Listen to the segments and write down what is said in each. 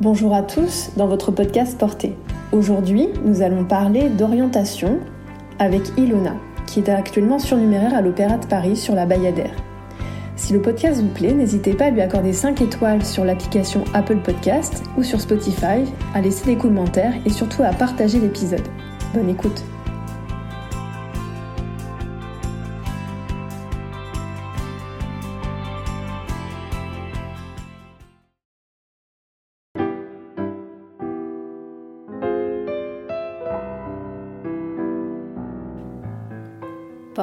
Bonjour à tous dans votre podcast Porté. Aujourd'hui, nous allons parler d'orientation avec Ilona, qui est actuellement surnuméraire à l'Opéra de Paris sur la Bayadère. Si le podcast vous plaît, n'hésitez pas à lui accorder 5 étoiles sur l'application Apple Podcast ou sur Spotify, à laisser des commentaires et surtout à partager l'épisode. Bonne écoute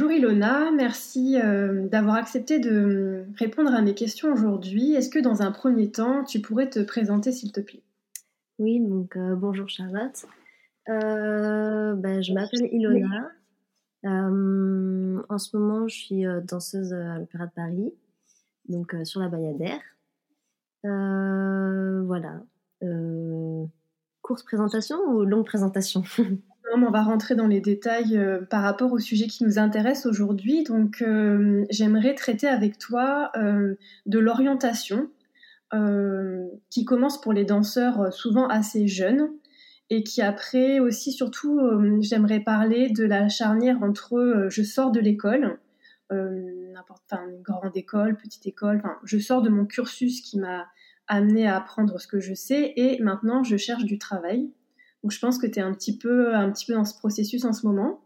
Bonjour Ilona, merci euh, d'avoir accepté de répondre à mes questions aujourd'hui. Est-ce que dans un premier temps, tu pourrais te présenter s'il te plaît? Oui, donc euh, bonjour Charlotte. Euh, ben, je m'appelle Ilona. en ce moment, je suis danseuse à l'Opéra de Paris, donc sur la Bayadère. voilà. courte présentation ou longue présentation? on va rentrer dans les détails euh, par rapport au sujet qui nous intéresse aujourd'hui. Donc, euh, j'aimerais traiter avec toi euh, de l'orientation qui commence pour les danseurs souvent assez jeunes et qui après aussi, surtout, j'aimerais parler de la charnière entre je sors de l'école, n'importe, une grande école, petite école, je sors de mon cursus qui m'a amené à apprendre ce que je sais et maintenant je cherche du travail. Donc je pense que tu es un petit, peu, un petit peu dans ce processus en ce moment.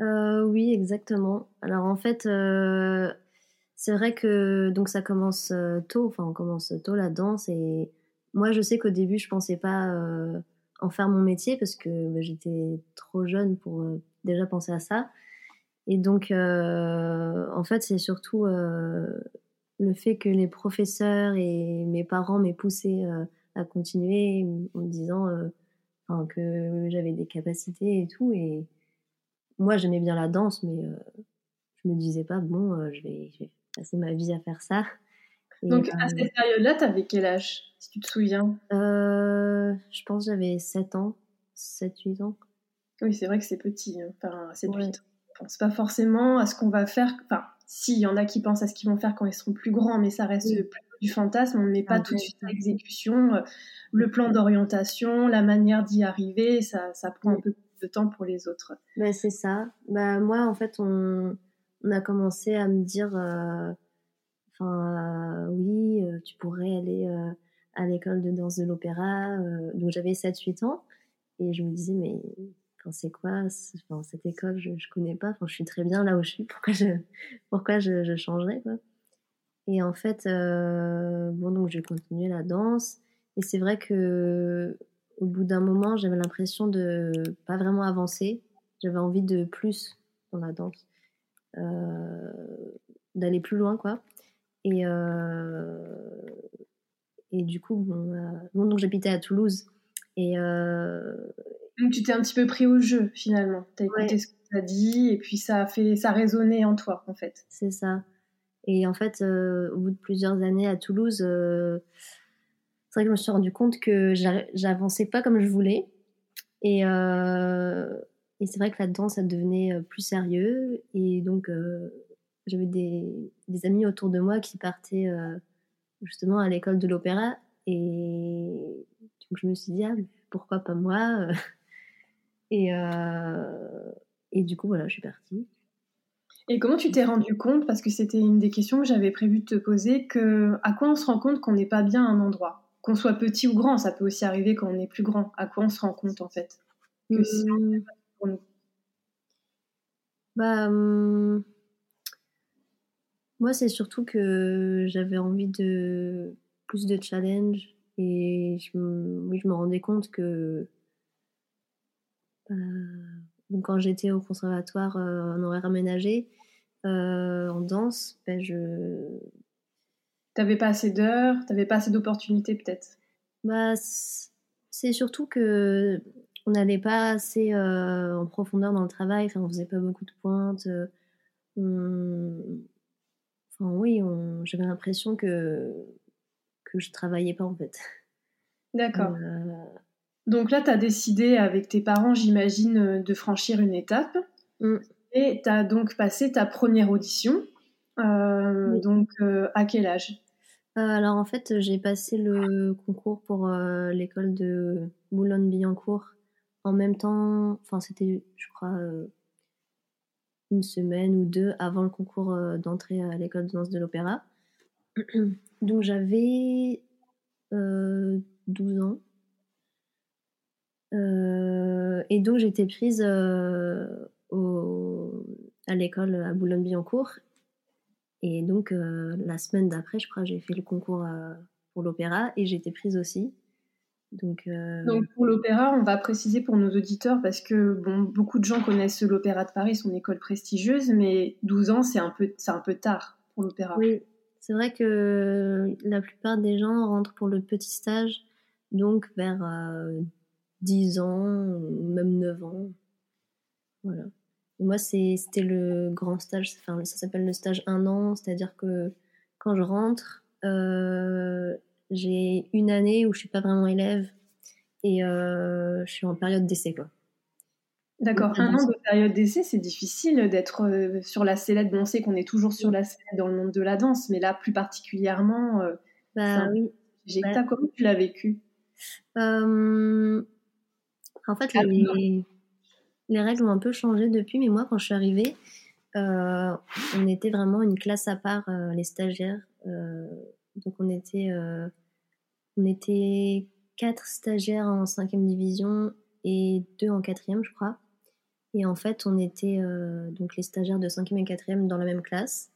Euh, oui, exactement. Alors en fait, euh, c'est vrai que donc ça commence euh, tôt, enfin on commence tôt la danse et moi je sais qu'au début je pensais pas en faire mon métier parce que bah, j'étais trop jeune pour déjà penser à ça. Et donc en fait c'est surtout le fait que les professeurs et mes parents m'aient poussé à continuer en me disant que j'avais des capacités et tout. Et moi, j'aimais bien la danse, mais euh, je me disais pas, bon, euh, je, vais, passer ma vie à faire ça. Donc, à euh, cette période-là, tu avais quel âge, si tu te souviens? Je pense que j'avais 7 ans, 7-8 ans. Oui, c'est vrai que c'est petit, hein, enfin, 7-8 ans. On pense pas forcément à ce qu'on va faire. Enfin, si, il y en a qui pensent à ce qu'ils vont faire quand ils seront plus grands, mais ça reste plus du fantasme. On ne met pas tout de suite à l'exécution le plan d'orientation, la manière d'y arriver, ça, ça prend un peu de temps pour les autres. Bah, c'est ça. Bah, moi, en fait, on, on a commencé à me dire, euh, enfin, euh, oui, euh, tu pourrais aller à l'école de danse de l'opéra. donc j'avais 7-8 ans et je me disais, mais c'est quoi enfin, cette école je, je connais pas. Enfin, je suis très bien là où je suis. Pourquoi je, pourquoi je, je changerais quoi Et en fait, bon, donc j'ai continué la danse. Et c'est vrai que au bout d'un moment, j'avais l'impression de pas vraiment avancer. J'avais envie de plus dans la danse, euh, d'aller plus loin, quoi. Et, euh, et du coup, bon, euh, donc j'habitais à Toulouse. Et donc tu t'es un petit peu pris au jeu finalement. Tu as écouté ce que tu as dit et puis ça a fait, ça a résonné en toi en fait. C'est ça. Et en fait, au bout de plusieurs années à Toulouse c'est vrai que je me suis rendu compte que j'avançais pas comme je voulais. Et, euh, et c'est vrai que là-dedans, ça devenait euh, plus sérieux. Et donc, euh, j'avais des, amis autour de moi qui partaient justement à l'école de l'opéra. Et donc, je me suis dit, ah, pourquoi pas moi? Et du coup, voilà, je suis partie. Et comment tu t'es rendu compte, parce que c'était une des questions que j'avais prévu de te poser, que à quoi on se rend compte qu'on n'est pas bien à un endroit? Qu'on soit petit ou grand, ça peut aussi arriver quand on est plus grand. À quoi on se rend compte en fait? Que mmh. Bah, mmh, moi, c'est surtout que j'avais envie de plus de challenge et je, oui, je me rendais compte que bah, quand j'étais au conservatoire euh, en horaire aménagé euh, en danse, ben je T'avais pas assez d'heures, t'avais pas assez d'opportunités peut-être? Bah, c'est surtout que on n'allait pas assez en profondeur dans le travail, enfin, on faisait pas beaucoup de pointes. Enfin, oui, j'avais l'impression que, que je travaillais pas en fait. D'accord. Donc là, tu as décidé avec tes parents, j'imagine, de franchir une étape. Mmh. Et tu as donc passé ta première audition. Donc, à quel âge? Alors, en fait, j'ai passé le concours pour l'école de Boulogne-Billancourt en même temps. Enfin, c'était, je crois, une semaine ou deux avant le concours d'entrée à l'école de danse de l'opéra. Donc, j'avais 12 ans. et donc, j'étais prise au, à l'école à Boulogne-Billancourt. Et donc, la semaine d'après, je crois, j'ai fait le concours pour l'opéra et j'étais prise aussi. Donc, Donc pour l'opéra, on va préciser pour nos auditeurs parce que bon, beaucoup de gens connaissent l'Opéra de Paris, son école prestigieuse, mais 12 ans, c'est un peu, c'est un peu tard pour l'opéra. Oui, c'est vrai que la plupart des gens rentrent pour le petit stage, donc vers 10 ans, même 9 ans. Voilà. Moi, c'était le grand stage, enfin, ça s'appelle le stage un an, c'est-à-dire que quand je rentre, euh, j'ai une année où je suis pas vraiment élève et euh, je suis en période d'essai, quoi. D'accord, un an de période d'essai, c'est difficile d'être euh, sur la sellette. Bon, on sait qu'on est toujours sur la sellette dans le monde de la danse, mais là, plus particulièrement, bah, oui. J'ai bah, comment tu l'as vécu? En fait, les, les règles ont un peu changé depuis, mais moi, quand je suis arrivée, euh, on était vraiment une classe à part, euh, les stagiaires. Euh, donc, on était, on était quatre stagiaires en cinquième division et deux en quatrième, je crois. Et en fait, on était donc les stagiaires de cinquième et quatrième dans la même classe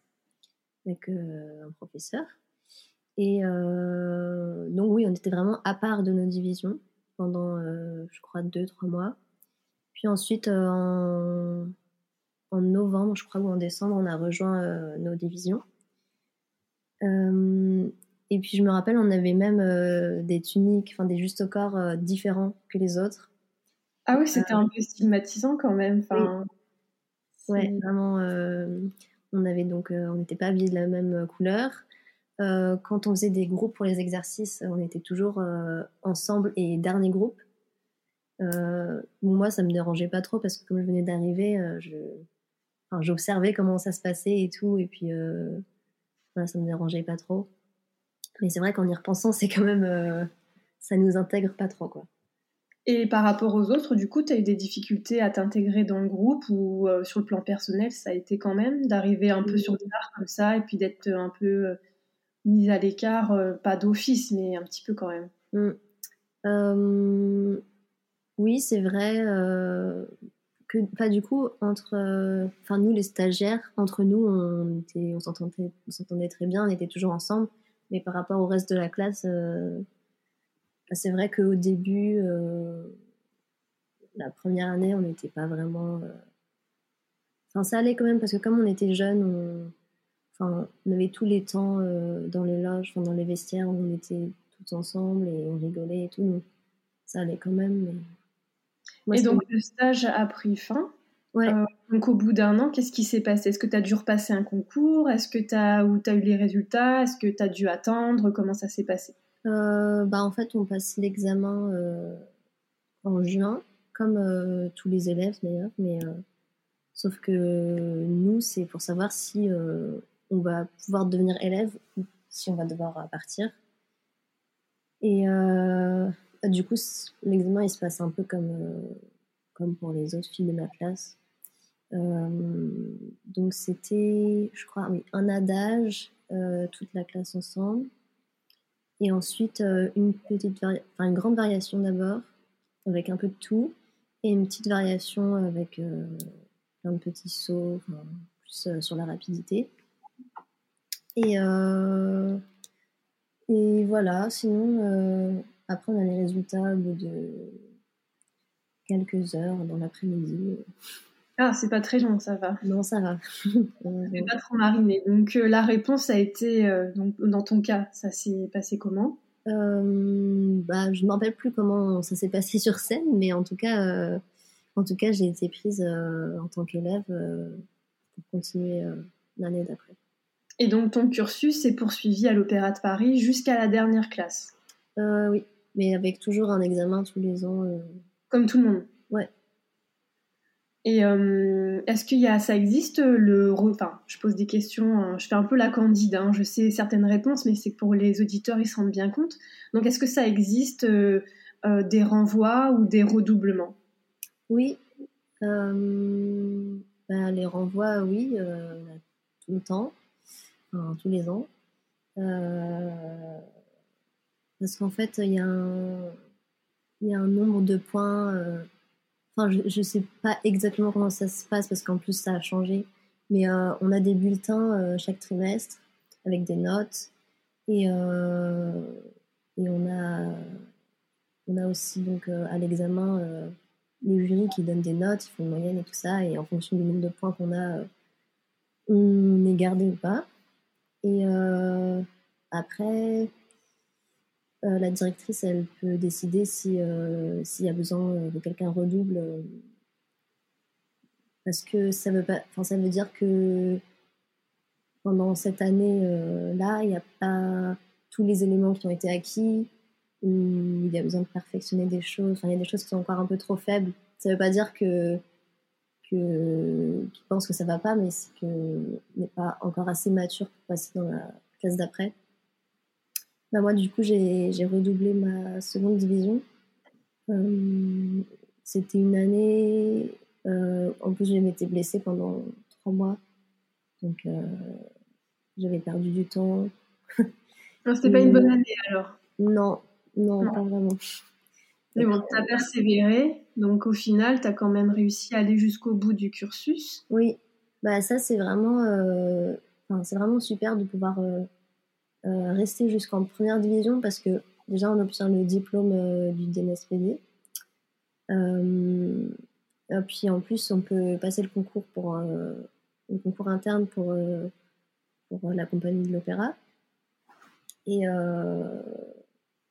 avec un professeur. Et donc, oui, on était vraiment à part de nos divisions pendant, je crois, deux, trois mois. Puis ensuite, euh, en, novembre, je crois, ou en décembre, on a rejoint euh, nos divisions. Euh, et puis je me rappelle, on avait même des tuniques, enfin des justes corps différents que les autres. Ah oui, c'était un peu stigmatisant quand même. Enfin, ouais, vraiment. on avait donc, on n'était pas habillés de la même couleur. quand on faisait des groupes pour les exercices, on était toujours ensemble et dernier groupe. Euh, moi, ça me dérangeait pas trop parce que comme je venais d'arriver, euh, je... j'observais comment ça se passait et tout, et puis euh, ça me dérangeait pas trop. Mais c'est vrai qu'en y repensant, c'est quand même, ça nous intègre pas trop, quoi. Et par rapport aux autres, du coup, tu as eu des difficultés à t'intégrer dans le groupe ou sur le plan personnel, ça a été quand même d'arriver un peu sur le tard comme ça et puis d'être un peu mise à l'écart, pas d'office, mais un petit peu quand même? Mmh. Oui, c'est vrai euh, que, du coup, entre, euh, enfin nous les stagiaires, entre nous, on était, on s'entendait, très bien, on était toujours ensemble. Mais par rapport au reste de la classe, euh, bah, c'est vrai qu'au début, la première année, on n'était pas vraiment. Enfin, ça allait quand même parce que comme on était jeunes, on, avait tous les temps dans les loges, dans les vestiaires, on était tous ensemble et on rigolait et tout. Donc, ça allait quand même. Et donc, le stage a pris fin. Euh, donc, au bout d'un an, qu'est-ce qui s'est passé? Est-ce que tu as dû repasser un concours? Est-ce que tu as, ou as eu les résultats? Est-ce que tu as dû attendre? Comment ça s'est passé? Euh, bah, En fait, on passe l'examen euh, en juin, comme tous les élèves d'ailleurs. Mais, sauf que nous, c'est pour savoir si on va pouvoir devenir élève ou si on va devoir partir. Et du coup, l'examen, il se passe un peu comme, euh, comme pour les autres filles de ma classe. Euh, donc, c'était, je crois, un adage, euh, toute la classe ensemble. Et ensuite, une, petite une grande variation d'abord, avec un peu de tout. Et une petite variation avec un petit saut, plus sur la rapidité. Et voilà, sinon, après, on a les résultats au bout de quelques heures dans l'après-midi. Ah, c'est pas très long, ça va. Non, ça va. Mais pas trop mariné. Donc euh, la réponse a été, euh, donc, dans ton cas, ça s'est passé comment? Euh, bah, Je ne me rappelle plus comment ça s'est passé sur scène, mais en tout cas, en tout cas j'ai été prise en tant qu'élève pour continuer l'année d'après. Et donc ton cursus s'est poursuivi à l'Opéra de Paris jusqu'à la dernière classe? Oui, mais avec toujours un examen tous les ans. Comme tout le monde Ouais. Et euh, est-ce qu'il y a, ça existe le, enfin, je pose des questions, hein, je fais un peu la candide, hein, je sais certaines réponses, mais c'est que pour les auditeurs, ils se rendent bien compte. Donc, est-ce que ça existe euh, euh, des renvois ou des redoublements? Oui, ben, les renvois, oui, tout le temps, enfin, tous les ans, parce qu'en fait, il y a un, y a un nombre de points Enfin, je ne sais pas exactement comment ça se passe parce qu'en plus ça a changé. Mais euh, on a des bulletins euh, chaque trimestre avec des notes. Et, euh, et on, a, on a aussi donc à l'examen les jurys qui donnent des notes, ils font une moyenne et tout ça. Et en fonction du nombre de points qu'on a, on est gardé ou pas. Et après, euh, la directrice, elle peut décider si euh, s'il y a besoin euh, de quelqu'un redouble. parce que ça veut, pas, ça veut dire que pendant cette année-là, il n'y a pas tous les éléments qui ont été acquis, il y a besoin de perfectionner des choses. il y a des choses qui sont encore un peu trop faibles. Ça ne veut pas dire que qu'ils pensent que ça va pas, mais c'est que n'est pas encore assez mature pour passer dans la classe d'après. Bah, moi, du coup, j'ai redoublé ma seconde division. Euh, c'était une année. Euh, en plus, je m'étais blessée pendant trois mois. Donc, euh, j'avais perdu du temps. Non, c'était pas une bonne année alors Non, non, pas vraiment. Mais bon, tu as persévéré, donc au final, tu as quand même réussi à aller jusqu'au bout du cursus. Oui, bah ça c'est vraiment, c'est vraiment super de pouvoir euh, rester jusqu'en première division parce que déjà on obtient le diplôme euh, du DNSPD. Euh, puis en plus on peut passer le concours pour le concours interne pour, pour la compagnie de l'opéra. Et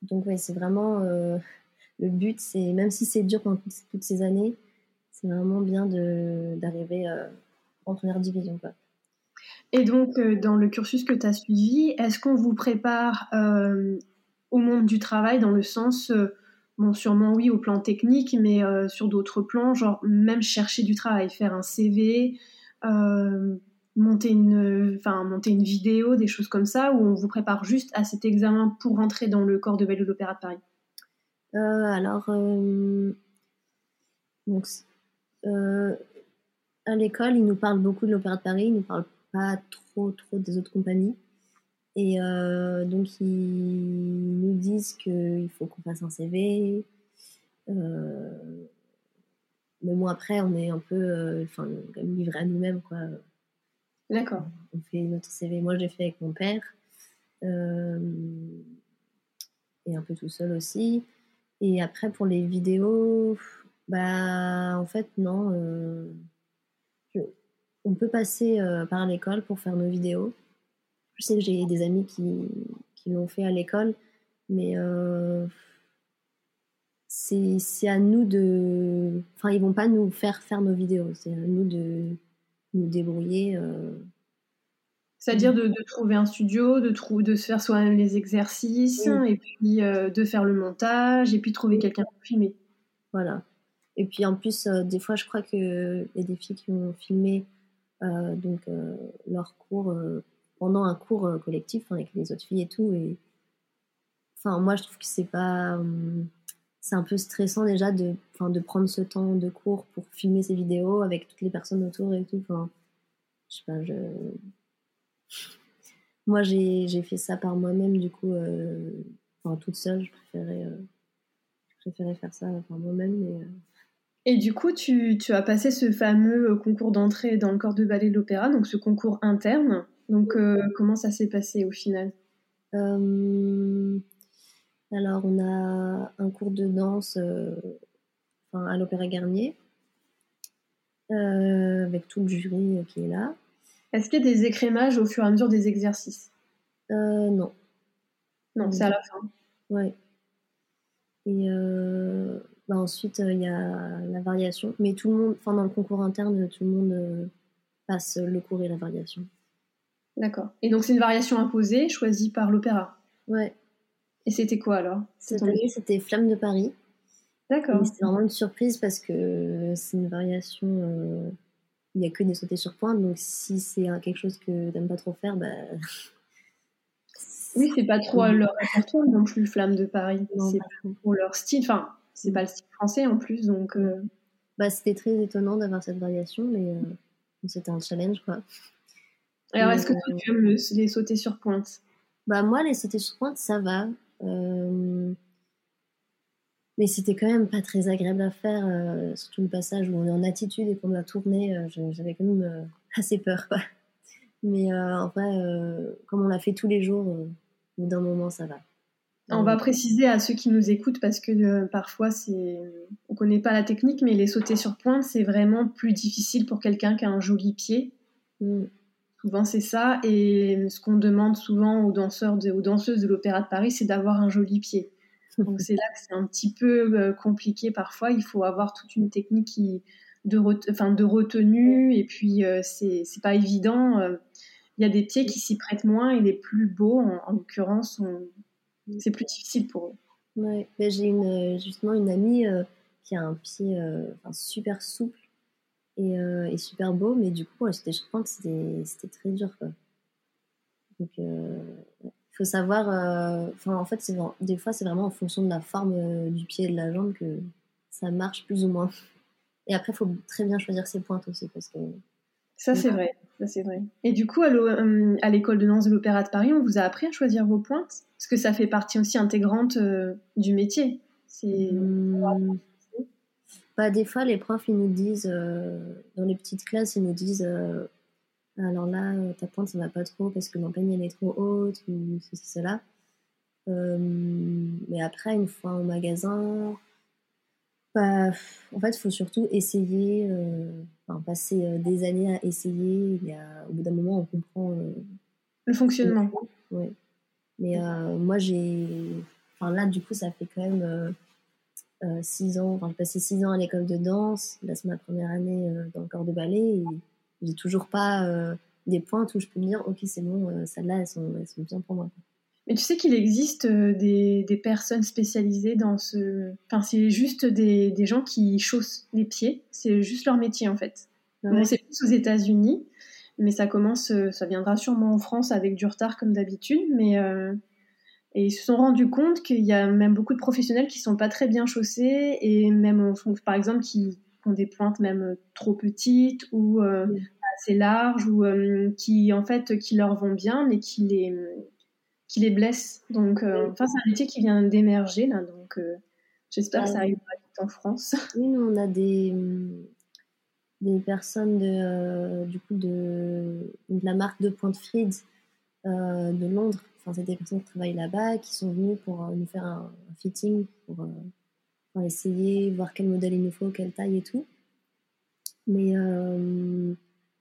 donc ouais, c'est vraiment le but, c'est même si c'est dur pendant toutes ces années, c'est vraiment bien d'arriver en première division. Quoi. Et donc, euh, dans le cursus que tu as suivi, est-ce qu'on vous prépare euh, au monde du travail dans le sens, euh, bon, sûrement oui, au plan technique, mais sur d'autres plans, genre même chercher du travail, faire un CV, monter, une, monter une vidéo, des choses comme ça, ou on vous prépare juste à cet examen pour rentrer dans le corps de ballet de l'Opéra de Paris? Alors, donc, à l'école, ils nous parlent beaucoup de l'Opéra de Paris, ils nous parlent pas trop, trop des autres compagnies. Et euh, donc, ils nous disent qu'il faut qu'on fasse un CV. Euh, mais bon, après, on est un peu euh, enfin, livré à nous-mêmes. quoi. D'accord. On fait notre CV. Moi, j'ai fait avec mon père. et un peu tout seul aussi. Et après, pour les vidéos, bah, en fait, non on peut passer euh, par l'école pour faire nos vidéos. Je sais que j'ai des amis qui, l'ont fait à l'école, mais euh, c'est à nous de. Enfin, ils vont pas nous faire faire nos vidéos, c'est à nous de nous débrouiller. Euh. C'est-à-dire de, trouver un studio, de, de se faire soi-même les exercices, et puis de faire le montage, et puis trouver quelqu'un pour filmer. Voilà. Et puis en plus, des fois, je crois qu'il y a des filles qui ont filmé euh, donc euh, leur cours euh, pendant un cours collectif avec les autres filles et tout. Et enfin, moi, je trouve que c'est pas c'est un peu stressant déjà de, de prendre ce temps de cours pour filmer ces vidéos avec toutes les personnes autour et tout. Enfin, je sais pas, je... Moi, j'ai fait ça par moi-même, du coup, enfin, toute seule, je préférais, préférais faire ça par moi-même. Mais, et du coup, tu, as passé ce fameux euh, concours d'entrée dans le corps de ballet de l'opéra, donc ce concours interne. Donc, euh, comment ça s'est passé au final? Euh, Alors, on a un cours de danse à l'Opéra Garnier. avec tout le jury qui est là. Est-ce qu'il y a des écrémages au fur et à mesure des exercices? Non. Non, c'est à la fin. Ouais. Et bah, ensuite, il y a la variation. Mais tout le monde, enfin, dans le concours interne, tout le monde passe le cours et la variation. D'accord. Et donc, c'est une variation imposée, choisie par l'opéra Ouais. Et c'était quoi alors? Cette année, c'était Flamme de Paris. D'accord. C'était vraiment une surprise parce que c'est une variation. Euh, il n'y a que des sautés sur pointe, donc si c'est quelque chose que t'aimes pas trop faire, bah. Oui, c'est pas trop leur répertoire non plus, Flamme de Paris. C'est pour leur style. Enfin, c'est pas le style français en plus, donc. Euh. Bah, c'était très étonnant d'avoir cette variation, mais euh, c'était un challenge, quoi. Alors, est-ce que tu aimes les sauter sur pointe? Bah, moi, les sauter sur pointe, ça va. Euh, mais c'était quand même pas très agréable à faire, euh, surtout le passage où on est en attitude et qu'on doit tourner. Euh, j'avais quand même assez peur. Quoi. Mais en vrai, comme on l'a fait tous les jours, au bout d'un moment, ça va. On va préciser à ceux qui nous écoutent parce que parfois c'est on connaît pas la technique, mais les sauter sur pointe c'est vraiment plus difficile pour quelqu'un qui a un joli pied. Mm. Souvent, c'est ça. Et ce qu'on demande souvent aux danseurs, aux danseuses de l'Opéra de Paris, c'est d'avoir un joli pied. Donc, c'est là que c'est un petit peu euh, compliqué parfois. Il faut avoir toute une technique qui, de, enfin, de retenue. Et puis, euh, c'est pas évident. Euh. Il y a des pieds qui s'y prêtent moins et les plus beaux, en, l'occurrence, c'est plus difficile pour eux. Ouais, j'ai une, justement une amie qui a un pied super souple euh, et, super beau, mais du coup, crois que c'était, très dur. Quoi. Donc, il euh, faut savoir. Euh, enfin, en fait, des fois, c'est vraiment en fonction de la forme du pied et de la jambe que ça marche plus ou moins. Et après, il faut très bien choisir ses pointes aussi. Parce que, ça, c'est vrai. Ça, c'est vrai. Et du coup, à, l'école de danse de l'Opéra de Paris, on vous a appris à choisir vos pointes? Parce que ça fait partie aussi intégrante du métier. C'est. Mmh. Bah, des fois, les profs, ils nous disent, euh, dans les petites classes, ils nous disent euh, alors là, euh, ta pointe, ça va pas trop parce que l'empeigne, elle est trop haute, ou ceci, cela. mais après, une fois au magasin, bah, en fait, il faut surtout essayer, enfin, passer des années à essayer. Il y a, au bout d'un moment, on comprend le fonctionnement. Mais moi, j'ai. Enfin, là, du coup, ça fait quand même euh, six ans, enfin, j'ai passé six ans à l'école de danse. Là, c'est ma première année euh, dans le corps de ballet. Et j'ai toujours pas euh, des pointes où je peux me dire, ok, c'est bon, celles-là, elles sont, elles sont bien pour moi. Mais tu sais qu'il existe des, des, personnes spécialisées dans ce. Enfin, c'est juste des, des, gens qui chaussent les pieds. C'est juste leur métier, en fait. Ah c'est plus aux États-Unis, mais ça commence, ça viendra sûrement en France avec du retard, comme d'habitude. Mais et ils se sont rendus compte qu'il y a même beaucoup de professionnels qui sont pas très bien chaussés et même, par exemple, qui ont des pointes même trop petites ou euh, assez larges ou euh, qui, en fait, qui leur vont bien mais qui les, qui les blessent. Donc, euh, enfin, c'est un métier qui vient d'émerger là. Donc, j'espère que ça arrivera vite en France. Oui, nous, on a des, des personnes de, du coup, de, de la marque de Pointe Fried de Londres enfin, c'est des personnes qui travaillent là-bas, qui sont venues pour euh, nous faire un, fitting, pour, euh, essayer, voir quel modèle il nous faut, quelle taille et tout. Mais euh,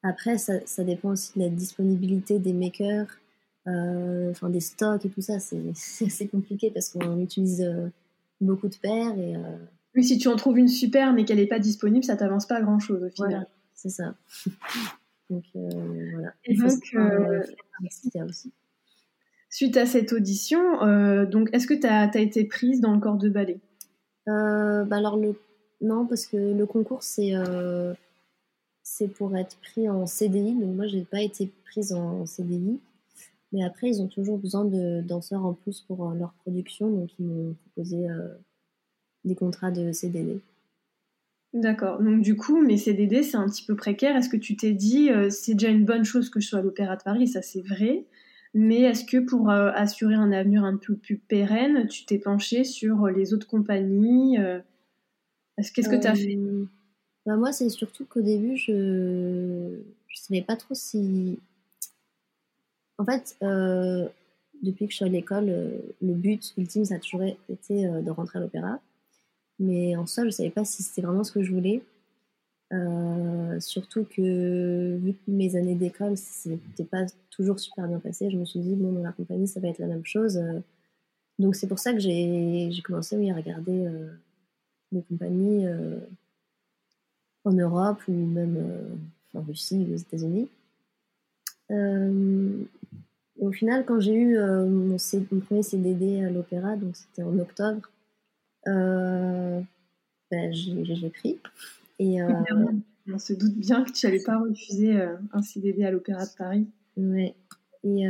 après, ça, ça, dépend aussi de la disponibilité des makers, enfin des stocks et tout ça. C'est compliqué parce qu'on utilise beaucoup de paires. Et, Oui, si tu en trouves une super mais qu'elle n'est pas disponible, ça t'avance pas grand-chose au final. Voilà, c'est ça. donc voilà. Et donc, aussi. Suite à cette audition, euh, donc est-ce que tu as, été prise dans le corps de ballet? Euh, bah alors le non parce que le concours c'est euh, c'est pour être pris en CDI donc moi j'ai pas été prise en CDI mais après ils ont toujours besoin de danseurs en plus pour leur production donc ils m'ont proposé des contrats de CDD. D'accord. Donc du coup, mes CDD, c'est un petit peu précaire. Est-ce que tu t'es dit, c'est déjà une bonne chose que je sois à l'Opéra de Paris, ça c'est vrai, mais est-ce que pour euh, assurer un avenir un peu plus pérenne, tu t'es penché sur euh, les autres compagnies euh, Qu'est-ce que tu as fait bah Moi, c'est surtout qu'au début, je ne savais pas trop si. En fait, depuis que je suis à l'école, le but ultime, ça a toujours été de rentrer à l'opéra. Mais en soi, je ne savais pas si c'était vraiment ce que je voulais. surtout que vu que mes années d'école, c'était pas toujours super bien passé, je me suis dit, bon, dans la compagnie, ça va être la même chose. donc c'est pour ça que j'ai commencé à regarder des compagnies en Europe ou même en Russie aux États-Unis. Euh, au final, quand j'ai eu euh, mon, premier CDD à l'opéra, donc c'était en octobre, euh, ben, j'ai pris. Et, On se doute bien que tu n'allais pas refuser un CDD à l'Opéra de Paris. Ouais. Et,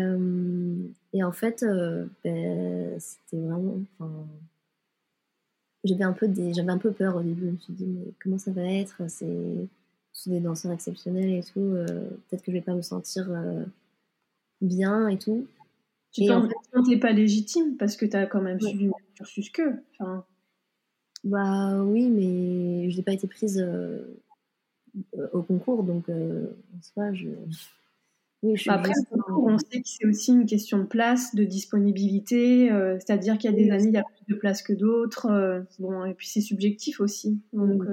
et en fait, ben, c'était vraiment. J'avais un, peu des, un peu peur au début. Je me suis dit, mais comment ça va être? C'est des danseurs exceptionnels et tout. Euh, peut-être que je vais pas me sentir euh, bien et tout. Tu t'en fait... pas légitime parce que tu as quand même suivi un cursus que. Enfin... Bah oui, mais je n'ai pas été prise euh, au concours, donc en soi, je. Oui, je Après, on sait que c'est aussi une question de place, de disponibilité, c'est-à-dire qu'il y a des années, il y a plus de place que d'autres. bon, et puis c'est subjectif aussi. Donc,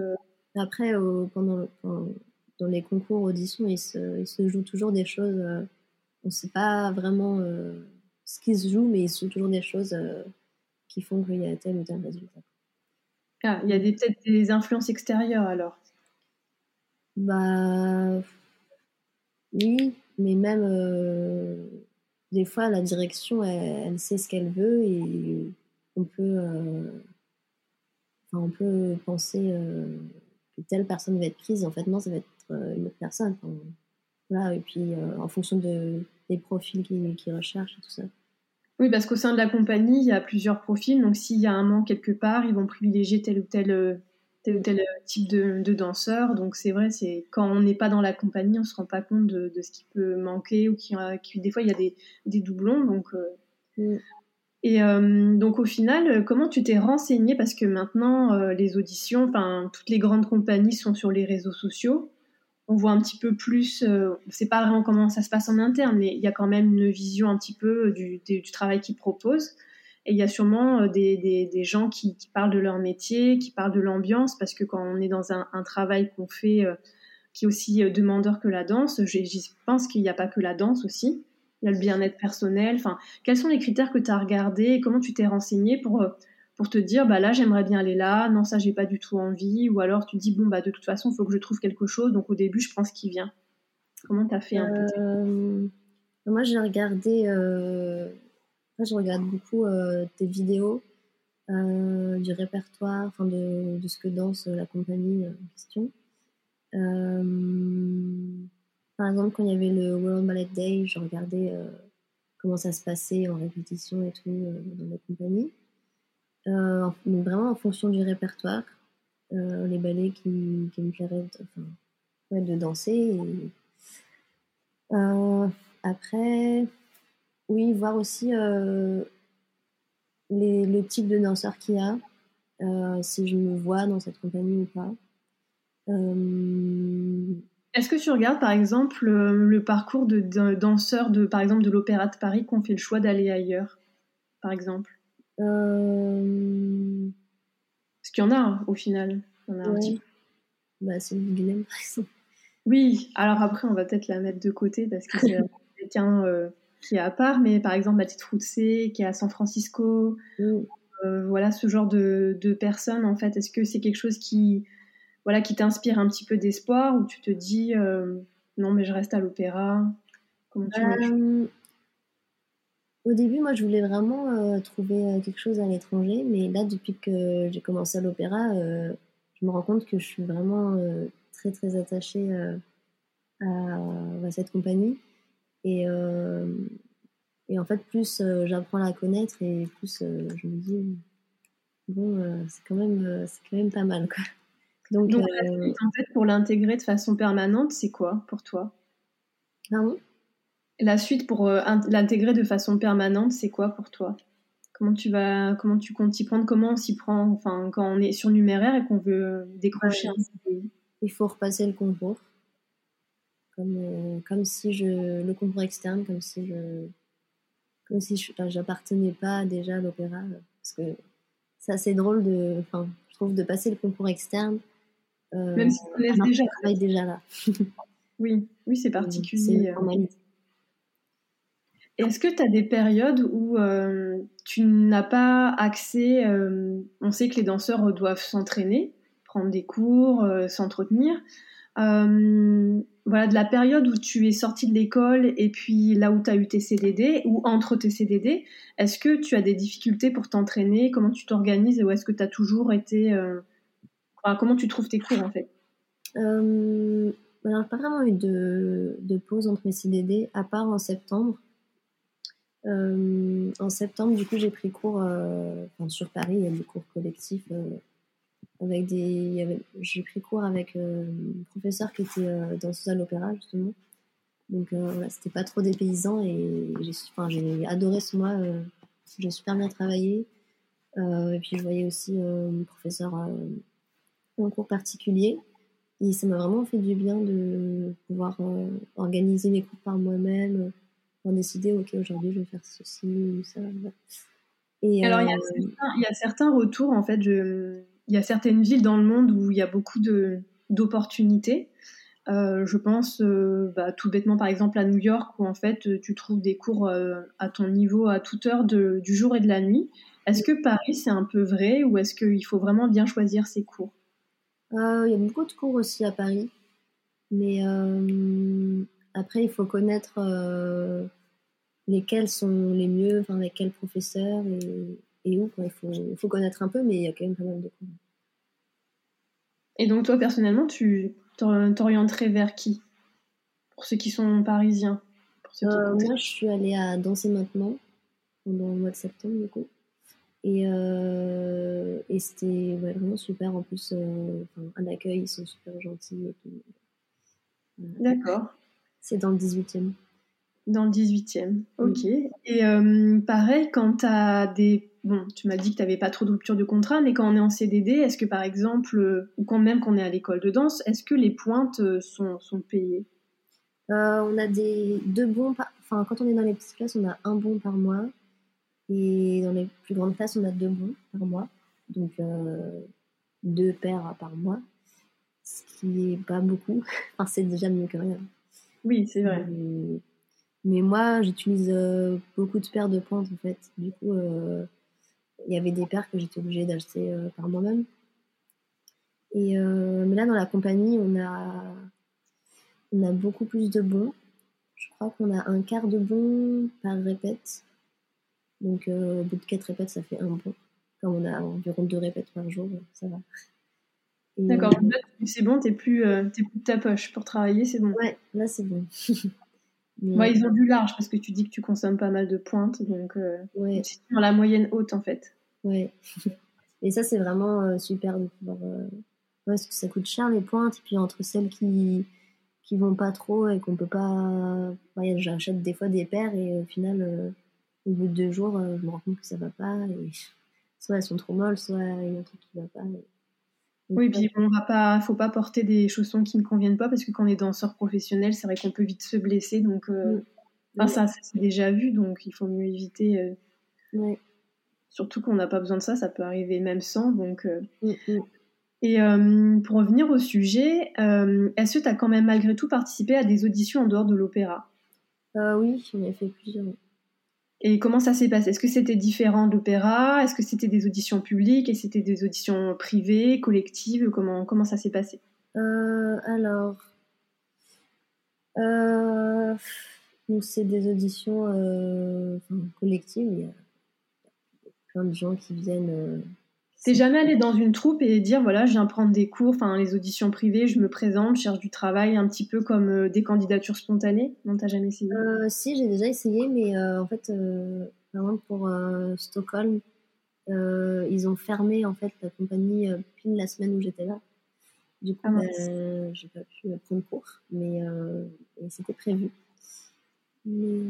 après, pendant, dans les concours auditions, il se, il se, joue toujours des choses. Euh, on ne sait pas vraiment euh, ce qui se joue, mais se joue toujours des choses euh, qui font qu'il y a tel ou tel résultat. Ah, il y a peut-être des influences extérieures alors Bah. Oui, mais même des fois, la direction, elle, sait ce qu'elle veut et on peut, on peut penser telle personne va être prise, en fait, non, ça va être euh, une autre personne. voilà, et puis euh, en fonction de, des profils qu'ils recherchent et tout ça. Oui, parce qu'au sein de la compagnie, il y a plusieurs profils. Donc, s'il y a un manque quelque part, ils vont privilégier tel ou tel, euh, tel, ou tel type de, de danseur. Donc, c'est vrai, c'est quand on n'est pas dans la compagnie, on ne se rend pas compte de, de, ce qui peut manquer ou qui, qui, des fois, il y a des, des doublons. Donc, mm. Et euh, donc au final, comment tu t'es renseigné Parce que maintenant, euh, les auditions, enfin toutes les grandes compagnies sont sur les réseaux sociaux. On voit un petit peu plus, euh, c'est pas vraiment comment ça se passe en interne, mais il y a quand même une vision un petit peu du, travail qu'ils proposent. Et il y a sûrement des, des, gens qui, parlent de leur métier, qui parlent de l'ambiance, parce que quand on est dans un, travail qu'on fait qui est aussi demandeur que la danse, je, pense qu'il n'y a pas que la danse aussi il y a le bien-être personnel. Enfin, quels sont les critères que tu as regardés? Comment tu t'es renseigné pour, euh, pour te dire, bah là, j'aimerais bien aller là, non, ça, j'ai pas du tout envie, ou alors tu dis, bon, bah de toute façon, il faut que je trouve quelque chose, donc au début, je prends ce qui vient. Comment tu as fait un peu euh, Moi, j'ai regardé, euh... je regarde beaucoup euh, tes vidéos, du répertoire, enfin de, de, ce que danse la compagnie en question. Par exemple, quand il y avait le World Ballet Day, je regardais euh, comment ça se passait en répétition et tout euh, dans la compagnie. Euh, vraiment en fonction du répertoire, les ballets qui, me plairaient de danser. après, oui, voir aussi les, le type de danseur qu'il y a, si je me vois dans cette compagnie ou pas. Est-ce que tu regardes par exemple le parcours de, danseurs de par exemple de l'Opéra de Paris qui ont fait le choix d'aller ailleurs, par exemple? Euh... Parce qu'il y en a au final. On a un petit... Bah, c'est par exemple. Oui, alors après on va peut-être la mettre de côté parce que c'est quelqu'un euh, qui est à part, mais par exemple Mathilde Routsé qui est à San Francisco. Euh, voilà ce genre de, de personnes en fait. Est-ce que c'est quelque chose qui voilà, qui t'inspire un petit peu d'espoir ou tu te dis euh, non mais je reste à l'opéra? Au début, moi, je voulais vraiment euh, trouver quelque chose à l'étranger, mais là, depuis que j'ai commencé à l'opéra, je me rends compte que je suis vraiment très très attachée à, cette compagnie. Et, et en fait, plus j'apprends à la connaître et plus je me dis bon, c'est quand même c'est quand même pas mal quoi. Donc, euh, en fait, pour l'intégrer de façon permanente, c'est quoi pour toi? Pardon? La suite pour euh, l'intégrer de façon permanente, c'est quoi pour toi? Comment tu vas, comment tu comptes y prendre? Comment on s'y prend? Enfin, quand on est surnuméraire et qu'on veut décrocher un CDI Il faut repasser le concours, comme, euh, comme si je le concours externe, comme si je, comme si j'appartenais pas déjà à l'opéra, parce que c'est assez drôle de, enfin, je trouve de passer le concours externe Même si on déjà. travaille déjà là. oui, oui, c'est particulier. Est-ce que tu as des périodes où tu n'as pas accès On sait que les danseurs doivent s'entraîner, prendre des cours, s'entretenir. voilà, de la période où tu es sorti de l'école et puis là où tu as eu tes CDD ou entre tes CDD, est-ce que tu as des difficultés pour t'entraîner? Comment tu t'organises ou est-ce que tu as toujours été. comment tu trouves tes cours en fait? Euh, Alors, pas vraiment eu de, de pause entre mes CDD, à part en septembre euh, en septembre, du coup, j'ai pris cours euh, sur Paris. Il y a des cours collectifs euh, avec des. J'ai pris cours avec un professeur qui était danseuse à l'opéra justement. Donc voilà, c'était pas trop dépaysant et j'ai enfin, adoré ce mois. j'ai super bien travaillé. et puis je voyais aussi mon professeur en cours particulier. Et ça m'a vraiment fait du bien de pouvoir organiser mes cours par moi-même, décider, ok, aujourd'hui je vais faire ceci ou ça. Et, Alors, il, y a euh, certains, il y, a certains retours, en fait, il y a certaines villes dans le monde où il y a beaucoup d'opportunités. Euh, je pense euh, bah, tout bêtement par exemple à New York où en fait tu trouves des cours à ton niveau à toute heure de, du jour et de la nuit. Est-ce que Paris c'est un peu vrai ou est-ce qu'il faut vraiment bien choisir ses cours? Il y a beaucoup de cours aussi à Paris, mais après il faut connaître lesquels sont les mieux, enfin, avec quels professeurs et, et où. Quoi. Il, faut, il faut connaître un peu, mais il y a quand même pas mal de cours. Et donc, toi, personnellement, tu t'orienterais vers qui? Pour ceux qui sont parisiens euh, Moi, je suis allée à Danser Maintenant pendant le mois de septembre, du coup. Et, euh, et c'était vraiment super. En plus, euh, un accueil, ils sont super gentils. Et tout. D'accord. C'est dans le 18e. Dans le 18e, ok. Et euh, pareil, quand tu as des... Bon, tu m'as dit que tu n'avais pas trop de rupture de contrat, mais quand on est en CDD, est-ce que par exemple, ou quand même qu'on est à l'école de danse, est-ce que les pointes euh, sont, sont payées? Euh, On a des deux bons... Enfin, quand on est dans les petites classes, on a un bon par mois. Et dans les plus grandes classes, on a deux bons par mois. Donc, deux paires par mois. Ce qui est pas beaucoup. enfin, c'est déjà mieux que rien. Oui, c'est vrai. Mais moi, j'utilise euh, beaucoup de paires de pointes en fait. Du coup, euh, il y avait des paires que j'étais obligée d'acheter euh, par moi-même. Et mais là, dans la compagnie, on a, on a beaucoup plus de bons. Je crois qu'on a un quart de bons par répète. Donc, au bout de quatre répètes, ça fait un bon. Comme on a environ deux répètes par jour, ça va. D'accord, c'est bon, t'es plus, plus de ta poche pour travailler, c'est bon. Ouais, là c'est bon. Ouais, ils ont du large parce que tu dis que tu consommes pas mal de pointes, donc euh, ouais. dans la moyenne haute en fait. Ouais. Et ça, c'est vraiment euh, super de pouvoir. Euh, parce que ça coûte cher les pointes, et puis entre celles qui qui vont pas trop et qu'on peut pas. J'achète des fois des paires et au final, au bout de deux jours, je me rends compte que ça va pas. Et... Soit elles sont trop molles, soit il y a un truc qui va pas. Oui, puis on va pas, faut pas porter des chaussons qui ne conviennent pas parce que quand on est danseur professionnel, c'est vrai qu'on peut vite se blesser. Donc, euh, mm. ça, c'est déjà vu, donc il faut mieux éviter. Euh, surtout qu'on n'a pas besoin de ça, ça peut arriver même sans. Donc, euh. mm, mm. Et pour revenir au sujet, est-ce que tu as quand même malgré tout participé à des auditions en dehors de l'opéra? Oui, j'en ai fait plusieurs. Et comment ça s'est passé? Est-ce que c'était différent d'opéra? Est-ce que c'était des auditions publiques? Et c'était des auditions privées, collectives? Comment, comment ça s'est passé? Euh, Alors, euh, c'est des auditions euh, collectives. Il y a plein de gens qui viennent T'es jamais allé dans une troupe et dire voilà, je viens prendre des cours, enfin les auditions privées, je me présente, je cherche du travail, un petit peu comme euh, des candidatures spontanées Non, t'as jamais essayé? Euh, Si, j'ai déjà essayé, mais euh, en fait, par exemple pour Stockholm, ils ont fermé en fait la compagnie pile la semaine où j'étais là. Du coup, ah, ben, j'ai pas pu prendre cours, mais c'était prévu. Mais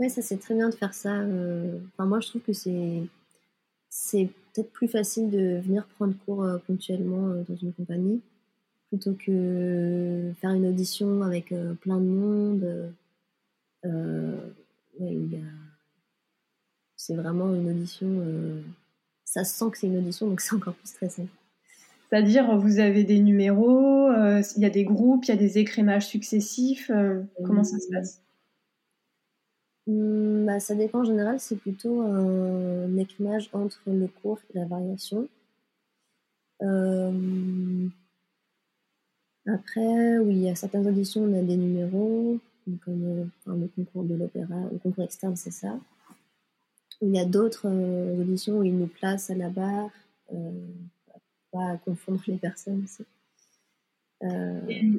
ouais, ça c'est très bien de faire ça. Enfin, moi, je trouve que c'est c'est peut-être plus facile de venir prendre cours euh, ponctuellement euh, dans une compagnie plutôt que faire une audition avec euh, plein de monde. c'est vraiment une audition. ça sent que c'est une audition, donc c'est encore plus stressant. C'est-à-dire, vous avez des numéros, euh, il y a des groupes, il y a des écrémages successifs. Euh, comment ça se passe? Hmm, bah, Ça dépend. En général, c'est plutôt un écrémage entre le cours et la variation. Euh, après, oui, a certaines auditions, on a des numéros, comme le concours de l'opéra, le concours externe, c'est ça. Il y a d'autres auditions où ils nous placent à la barre pas confondre les personnes. Euh,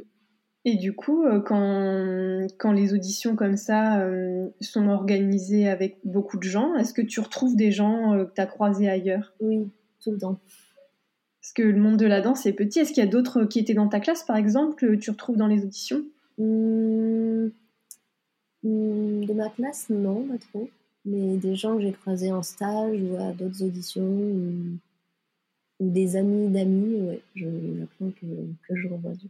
et, du coup, euh, quand, quand les auditions comme ça euh, sont organisées avec beaucoup de gens, est-ce que tu retrouves des gens que tu as croisés ailleurs? Oui, tout le temps. Parce que le monde de la danse est petit. Est-ce qu'il y a d'autres qui étaient dans ta classe, par exemple, que tu retrouves dans les auditions? Mmh, mmh, De ma classe, non, pas trop. Mais des gens que j'ai croisés en stage ou à d'autres auditions ou des amis d'amis, ouais, je, plein que, que je revois du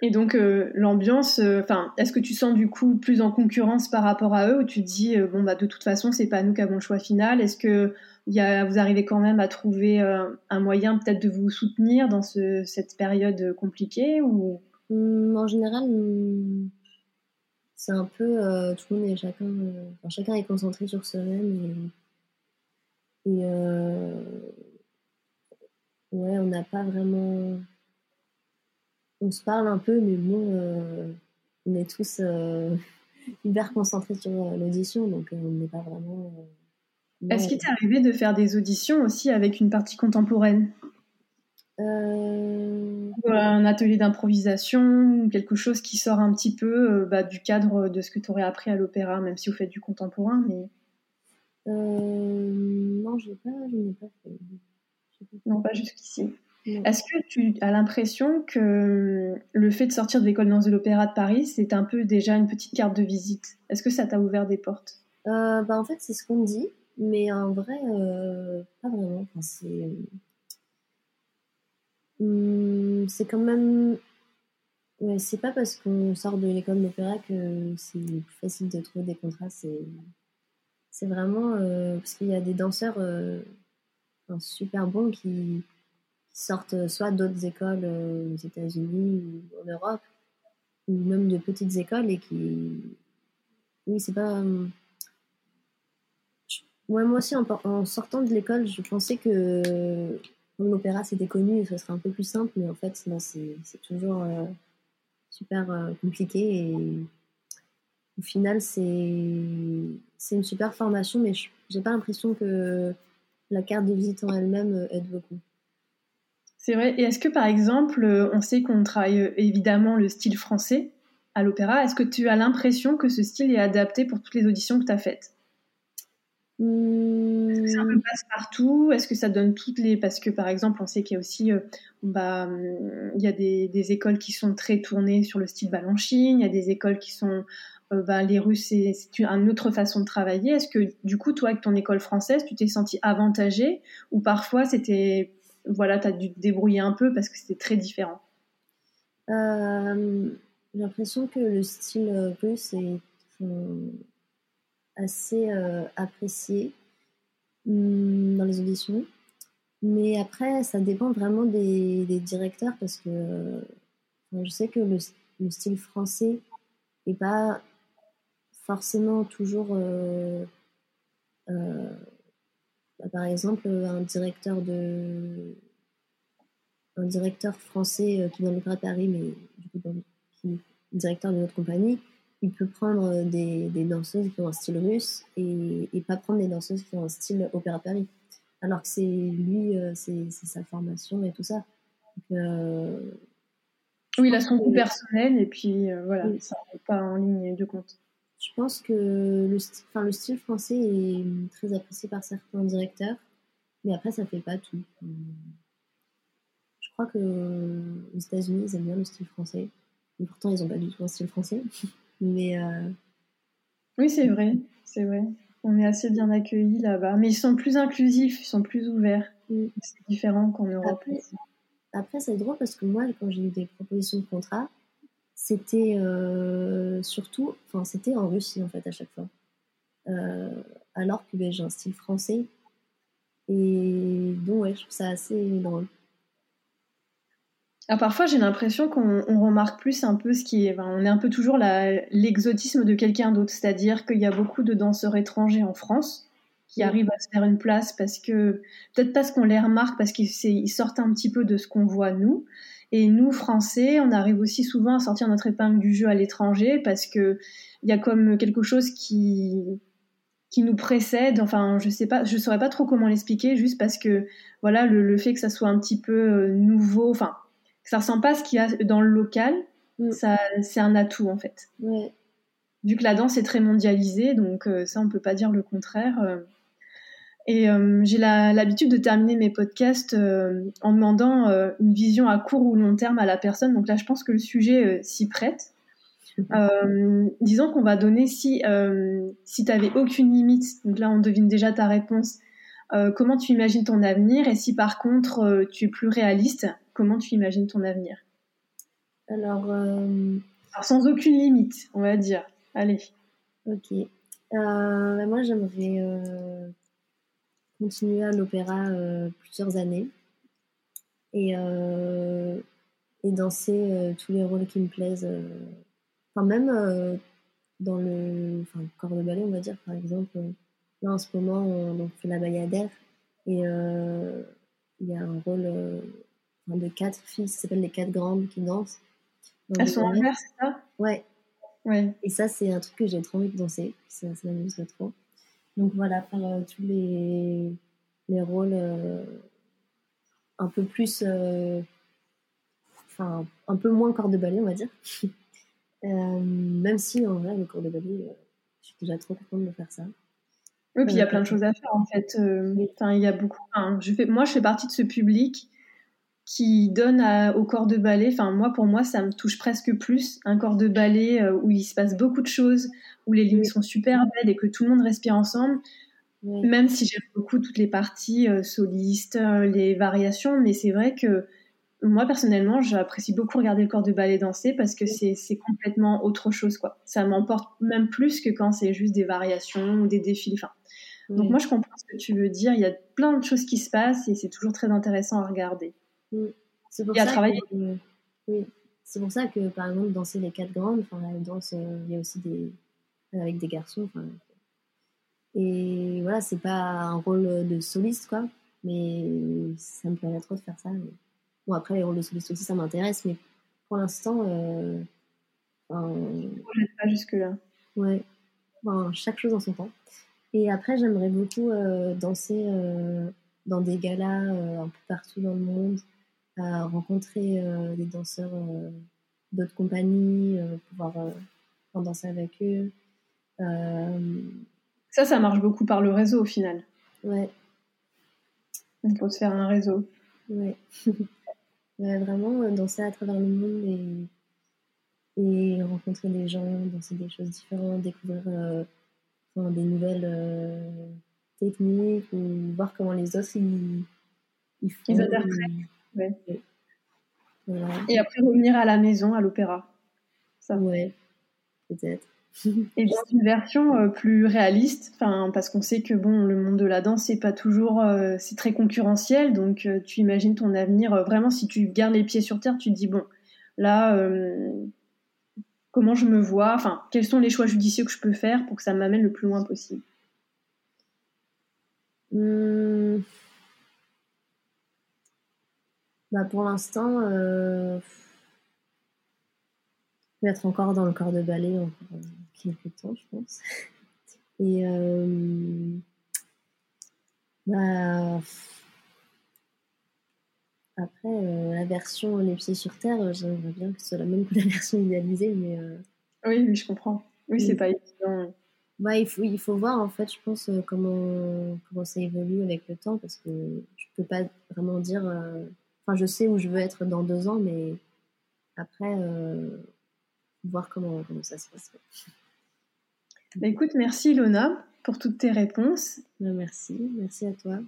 Et donc euh, l'ambiance, euh, enfin, est-ce que tu sens du coup plus en concurrence par rapport à eux ou tu te dis euh, bon bah de toute façon c'est pas nous qui avons le choix final? Est-ce que y a, vous arrivez quand même à trouver un moyen peut-être de vous soutenir dans ce, cette période compliquée ou? Mmh, En général, mmh, c'est un peu tout le monde est chacun, chacun est concentré sur soi-même et euh, ouais, on n'a pas vraiment. On se parle un peu, mais bon, euh, on est tous euh, hyper concentrés sur l'audition, donc on n'est pas vraiment. Est-ce qu'il t'est arrivé de faire des auditions aussi avec une partie contemporaine? Un atelier d'improvisation, quelque chose qui sort un petit peu bah, du cadre de ce que tu aurais appris à l'opéra, même si vous faites du contemporain, mais euh, non, je pas, n'ai pas fait. Non, pas jusqu'ici. Est-ce que tu as l'impression que le fait de sortir de l'école dans de l'Opéra de Paris, c'est un peu déjà une petite carte de visite? Est-ce que ça t'a ouvert des portes? Euh, bah, En fait, c'est ce qu'on dit, mais en vrai, euh, pas vraiment. c'est... Hmm, c'est quand même. Ouais, c'est pas parce qu'on sort de l'école d'opéra que c'est plus facile de trouver des contrats. C'est c'est vraiment euh, parce qu'il y a des danseurs euh, super bons qui, sortent soit d'autres écoles euh, aux États-Unis ou en Europe, ou même de petites écoles et qui. Oui, c'est pas. moi aussi, en, sortant de l'école, je pensais que l'opéra c'était connu et ce serait un peu plus simple, mais en fait, c'est toujours super compliqué et au final, c'est une super formation, mais j'ai pas l'impression que la carte de visite en elle-même euh, aide beaucoup. C'est vrai. Et est-ce que, par exemple, euh, on sait qu'on travaille euh, évidemment le style français à l'opéra. Est-ce que tu as l'impression que ce style est adapté pour toutes les auditions que tu as faites? Est-ce que ça mmh. passe partout? Est-ce que ça donne toutes les... Parce que, par exemple, on sait qu'il y a aussi... bah, il y a des, des, écoles qui sont très tournées sur le style Balanchine, il y a des écoles qui sont euh, bah, les Russes, c'est une autre façon de travailler. Est-ce que, du coup, toi, avec ton école française, tu t'es senti avantagé ou parfois c'était, voilà, tu as dû te débrouiller un peu parce que c'était très différent euh, J'ai l'impression que le style russe est assez euh, apprécié hum, dans les auditions. Mais après, ça dépend vraiment des, directeurs parce que je sais que le, le style français n'est pas forcément toujours, euh, euh, bah, par exemple, un directeur de un directeur français euh, qui vient de Paris, mais du coup, qui directeur de notre compagnie, il peut prendre des, des, danseuses qui ont un style russe et, et, pas prendre des danseuses qui ont un style opéra Paris. Alors que c'est lui, c'est sa formation et tout ça. oui, il a son goût personnel et puis voilà, ça n'est pas en ligne de compte. Je pense que le, enfin, le style français est très apprécié par certains directeurs, mais après, ça fait pas tout. Je crois que les États-Unis, ils aiment bien le style français. Et pourtant, ils n'ont pas du tout un style français. mais. Euh, oui, c'est vrai. C'est vrai. On est assez bien accueillis là-bas. Mais ils sont plus inclusifs, ils sont plus ouverts. Mm. C'est différent qu'en Europe. Après, après c'est drôle parce que moi, quand j'ai eu des propositions de contrat, c'était euh, surtout, enfin c'était en Russie en fait à chaque fois. Euh, alors que ben, j'ai un style français, Et donc, ouais, je trouve ça assez drôle. Alors parfois, j'ai l'impression qu'on remarque plus un peu ce qui est. on est un peu toujours l'exotisme de quelqu'un d'autre, c'est-à-dire qu'il y a beaucoup de danseurs étrangers en France qui arrivent à se faire une place parce que peut-être parce qu'on les remarque, parce qu'ils sortent un petit peu de ce qu'on voit nous. Et nous, Français, on arrive aussi souvent à sortir notre épingle du jeu à l'étranger parce que il y a comme quelque chose qui qui nous précède. Enfin, je sais pas, je saurais pas trop comment l'expliquer, juste parce que voilà, le, fait que ça soit un petit peu euh, nouveau, enfin, que ça ressemble pas à ce qu'il y a dans le local, mm. ça, c'est un atout en fait. Vu que la danse est très mondialisée, donc euh, ça, on peut pas dire le contraire. Euh. Et j'ai l'habitude de terminer mes podcasts en demandant une vision à court ou long terme à la personne. Donc là, je pense que le sujet s'y prête. Euh, disons qu'on va donner si, euh, si tu n'avais aucune limite, donc là on devine déjà ta réponse, euh, comment tu imagines ton avenir et si par contre tu es plus réaliste, comment tu imagines ton avenir? Alors, sans aucune limite, on va dire. Allez. Ok. Bah, moi j'aimerais continuer à l'opéra plusieurs années et, et danser tous les rôles qui me plaisent même euh, dans le corps de ballet, on va dire, par exemple, euh, là en ce moment, on, fait la bayadère et euh, il y a un rôle de quatre filles, ça s'appelle les quatre grandes qui dansent. Elles sont en c'est ça? Ouais. Ouais. Et ça, c'est un truc que j'ai trop envie de danser. Ça, ça m'amuserait trop. Donc voilà, faire tous les, les rôles un peu plus. Enfin, un peu moins corps de ballet, on va dire. Euh, même si en vrai, le cours de ballet, euh, je suis déjà trop contente de faire ça. Oui, puis il y a plein de choses à faire en fait. Euh, il y a beaucoup. je fais, moi, je fais partie de ce public qui donne au corps de ballet. Enfin, moi, pour moi, ça me touche presque plus un corps de ballet où il se passe beaucoup de choses, où les lignes sont super belles et que tout le monde respire ensemble. Même si j'aime beaucoup toutes les parties solistes, les variations, mais c'est vrai que moi personnellement, j'apprécie beaucoup regarder le corps de ballet danser parce que c'est complètement autre chose quoi. Ça m'emporte même plus que quand c'est juste des variations ou des défis. Enfin, donc moi je comprends ce que tu veux dire. Il y a plein de choses qui se passent et c'est toujours très intéressant à regarder. C'est pour et à travailler. oui, c'est pour ça que par exemple danser les quatre grandes, enfin la danse, euh, il y a aussi des avec des garçons. Et voilà, c'est pas un rôle de soliste quoi, mais ça me plairait trop de faire ça. Bon, après, les rôles de soliste aussi, ça m'intéresse, mais pour l'instant. Euh, pas jusque-là. Ouais. chaque chose en son temps. Et après, j'aimerais beaucoup euh, danser euh, dans des galas euh, un peu partout dans le monde, rencontrer des danseurs d'autres compagnies, pouvoir danser avec eux. Ça, ça marche beaucoup par le réseau au final. Ouais. Il faut se faire un réseau. Ouais. vraiment euh, danser à travers le monde et, et rencontrer des gens, danser des choses différentes, découvrir euh, des nouvelles euh, techniques ou voir comment les autres ils, ils font. Ils Ouais. Et après revenir à la maison, à l'opéra. Ça. Ouais, peut-être. Et dans une version euh, plus réaliste, parce qu'on sait que bon, le monde de la danse c'est pas toujours, euh, c'est très concurrentiel, donc euh, tu imagines ton avenir vraiment si tu gardes les pieds sur terre, tu te dis bon, là, comment je me vois, enfin, quels sont les choix judicieux que je peux faire pour que ça m'amène le plus loin possible? Mmh. Bah pour l'instant je vais être encore dans le corps de ballet encore quelques temps, je pense. Et euh, bah, après, euh, la version Les pieds sur terre, j'aimerais bien que ce soit la même que la version idéalisée, mais. Euh, oui, je comprends. Oui, c'est pas évident. Bah, il, faut, il faut voir, en fait, je pense, comment, comment ça évolue avec le temps, parce que je peux pas vraiment dire. Enfin, je sais où je veux être dans deux ans, mais après voir comment, ça se passe. Bah, écoute, merci Lona pour toutes tes réponses. Bah, merci, merci à toi.